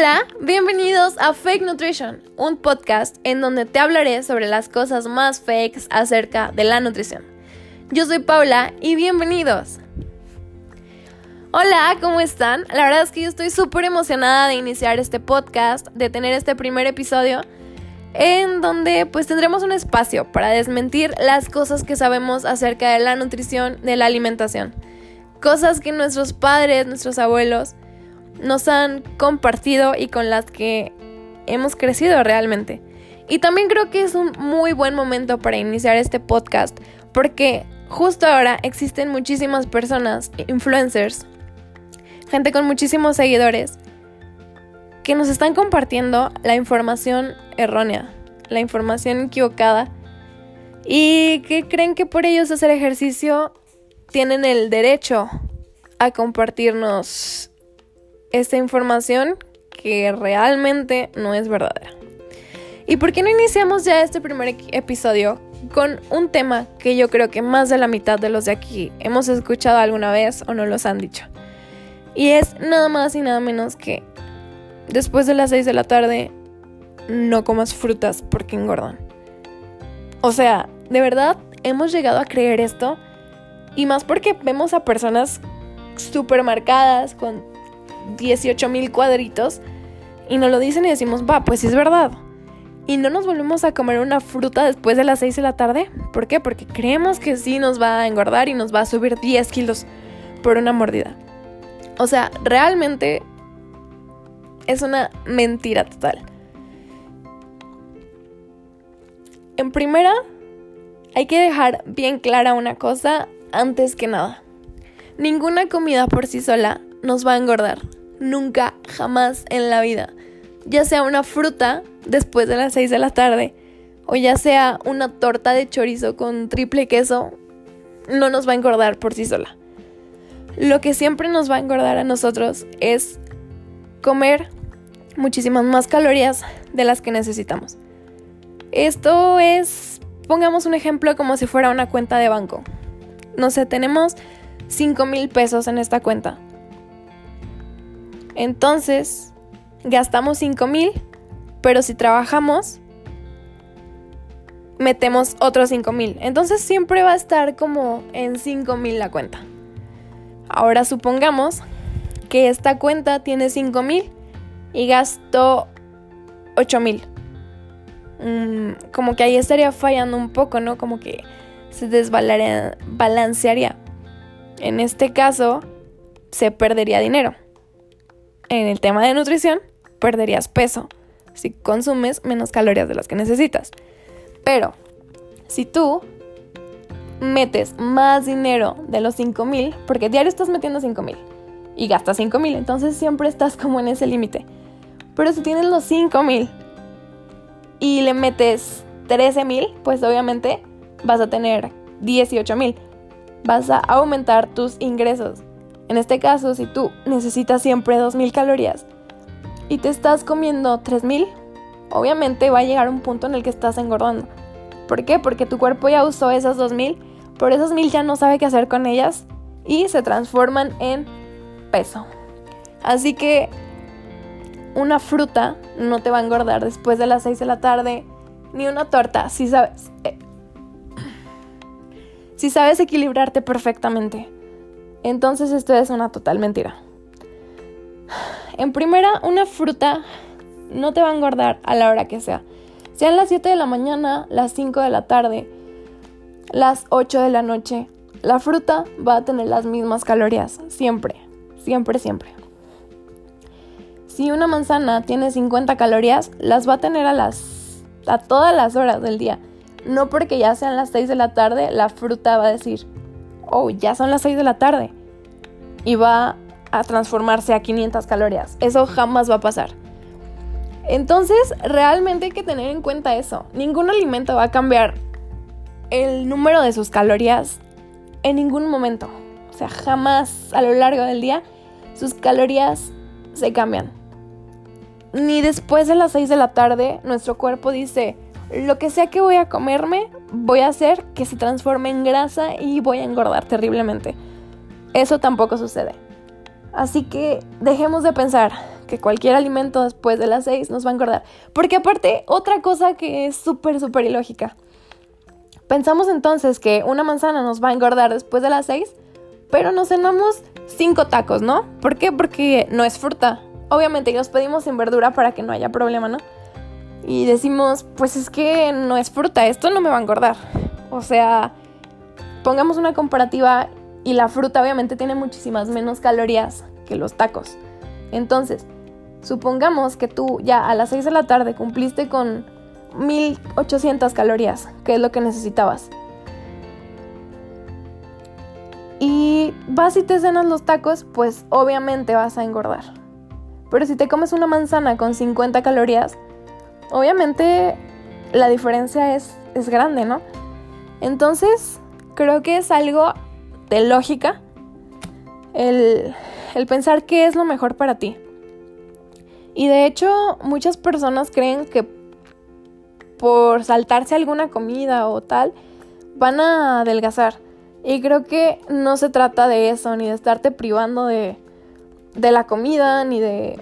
Hola, bienvenidos a Fake Nutrition, un podcast en donde te hablaré sobre las cosas más fakes acerca de la nutrición. Yo soy Paula y bienvenidos. Hola, ¿cómo están? La verdad es que yo estoy súper emocionada de iniciar este podcast, de tener este primer episodio en donde pues tendremos un espacio para desmentir las cosas que sabemos acerca de la nutrición, de la alimentación. Cosas que nuestros padres, nuestros abuelos nos han compartido y con las que hemos crecido realmente. Y también creo que es un muy buen momento para iniciar este podcast porque justo ahora existen muchísimas personas, influencers, gente con muchísimos seguidores, que nos están compartiendo la información errónea, la información equivocada y que creen que por ellos hacer ejercicio tienen el derecho a compartirnos esta información que realmente no es verdadera. ¿Y por qué no iniciamos ya este primer episodio con un tema que yo creo que más de la mitad de los de aquí hemos escuchado alguna vez o no los han dicho? Y es nada más y nada menos que después de las 6 de la tarde no comas frutas porque engordan. O sea, de verdad hemos llegado a creer esto y más porque vemos a personas súper marcadas con 18 mil cuadritos y nos lo dicen y decimos, va, pues es verdad. Y no nos volvemos a comer una fruta después de las 6 de la tarde. ¿Por qué? Porque creemos que sí nos va a engordar y nos va a subir 10 kilos por una mordida. O sea, realmente es una mentira total. En primera, hay que dejar bien clara una cosa antes que nada. Ninguna comida por sí sola nos va a engordar. Nunca, jamás en la vida. Ya sea una fruta después de las 6 de la tarde o ya sea una torta de chorizo con triple queso, no nos va a engordar por sí sola. Lo que siempre nos va a engordar a nosotros es comer muchísimas más calorías de las que necesitamos. Esto es, pongamos un ejemplo como si fuera una cuenta de banco. No sé, tenemos 5 mil pesos en esta cuenta. Entonces, gastamos 5 mil, pero si trabajamos, metemos otros 5 mil. Entonces siempre va a estar como en 5 mil la cuenta. Ahora supongamos que esta cuenta tiene 5 mil y gasto 8 mil. Mm, como que ahí estaría fallando un poco, ¿no? Como que se desbalancearía. En este caso, se perdería dinero. En el tema de nutrición, perderías peso si consumes menos calorías de las que necesitas. Pero, si tú metes más dinero de los 5 mil, porque diario estás metiendo 5 mil y gastas 5 mil, entonces siempre estás como en ese límite. Pero si tienes los 5 mil y le metes 13 mil, pues obviamente vas a tener 18 mil. Vas a aumentar tus ingresos. En este caso, si tú necesitas siempre 2.000 calorías y te estás comiendo 3.000, obviamente va a llegar un punto en el que estás engordando. ¿Por qué? Porque tu cuerpo ya usó esas 2.000, por esas 1.000 ya no sabe qué hacer con ellas y se transforman en peso. Así que una fruta no te va a engordar después de las 6 de la tarde, ni una torta, si sabes. Eh, si sabes equilibrarte perfectamente. Entonces esto es una total mentira. En primera, una fruta no te va a engordar a la hora que sea. Sean las 7 de la mañana, las 5 de la tarde, las 8 de la noche. La fruta va a tener las mismas calorías, siempre, siempre, siempre. Si una manzana tiene 50 calorías, las va a tener a las a todas las horas del día. No porque ya sean las 6 de la tarde, la fruta va a decir, "Oh, ya son las 6 de la tarde." Y va a transformarse a 500 calorías. Eso jamás va a pasar. Entonces, realmente hay que tener en cuenta eso. Ningún alimento va a cambiar el número de sus calorías en ningún momento. O sea, jamás a lo largo del día sus calorías se cambian ni después de las 6 de la tarde nuestro cuerpo dice, lo que sea que voy a comerme, voy a hacer que se transforme en grasa y voy a engordar terriblemente. Eso tampoco sucede. Así que dejemos de pensar que cualquier alimento después de las 6 nos va a engordar. Porque aparte, otra cosa que es súper, súper ilógica. Pensamos entonces que una manzana nos va a engordar después de las 6, pero nos cenamos 5 tacos, ¿no? ¿Por qué? Porque no es fruta. Obviamente nos pedimos sin verdura para que no haya problema, ¿no? Y decimos, pues es que no es fruta, esto no me va a engordar. O sea, pongamos una comparativa y la fruta obviamente tiene muchísimas menos calorías que los tacos. Entonces, supongamos que tú ya a las 6 de la tarde cumpliste con 1800 calorías, que es lo que necesitabas. Y vas y te cenas los tacos, pues obviamente vas a engordar. Pero si te comes una manzana con 50 calorías, obviamente la diferencia es, es grande, ¿no? Entonces, creo que es algo de lógica el, el pensar qué es lo mejor para ti. Y de hecho, muchas personas creen que por saltarse alguna comida o tal, van a adelgazar. Y creo que no se trata de eso, ni de estarte privando de, de la comida, ni de,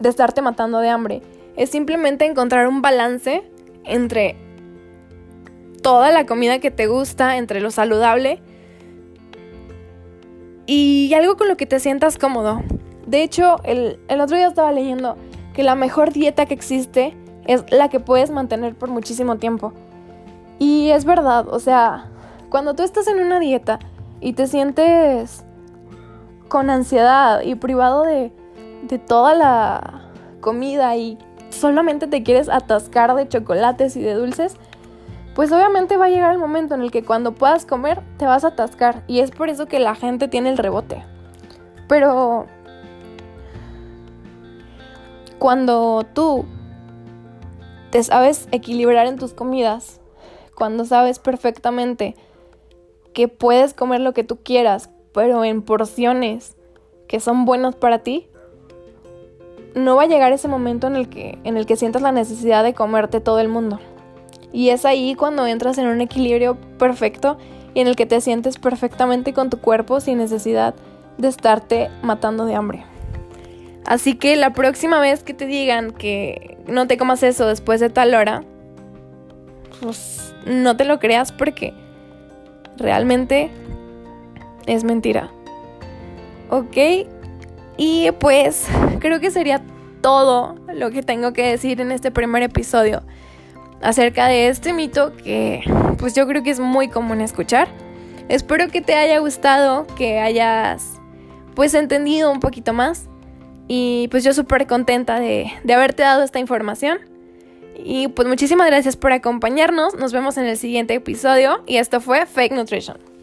de estarte matando de hambre. Es simplemente encontrar un balance entre toda la comida que te gusta, entre lo saludable y algo con lo que te sientas cómodo. De hecho, el, el, otro día estaba leyendo que la mejor dieta que existe es la que puedes mantener por muchísimo tiempo. Y es verdad, o sea, cuando tú estás en una dieta y te sientes con ansiedad y privado de, de toda la comida y solamente te quieres atascar de chocolates y de dulces, pues obviamente va a llegar el momento en el que cuando puedas comer te vas a atascar y es por eso que la gente tiene el rebote. Pero cuando tú te sabes equilibrar en tus comidas, cuando sabes perfectamente que puedes comer lo que tú quieras, pero en porciones que son buenas para ti, no va a llegar ese momento en el que en el que sientas la necesidad de comerte todo el mundo. Y es ahí cuando entras en un equilibrio perfecto y en el que te sientes perfectamente con tu cuerpo sin necesidad de estarte matando de hambre. Así que la próxima vez que te digan que no te comas eso después de tal hora, pues no te lo creas porque realmente es mentira. ¿Ok? Y pues creo que sería todo lo que tengo que decir en este primer episodio acerca de este mito que pues yo creo que es muy común escuchar. Espero que te haya gustado, que hayas pues entendido un poquito más y pues yo súper contenta de, de haberte dado esta información. Y pues muchísimas gracias por acompañarnos, nos vemos en el siguiente episodio y esto fue Fake Nutrition.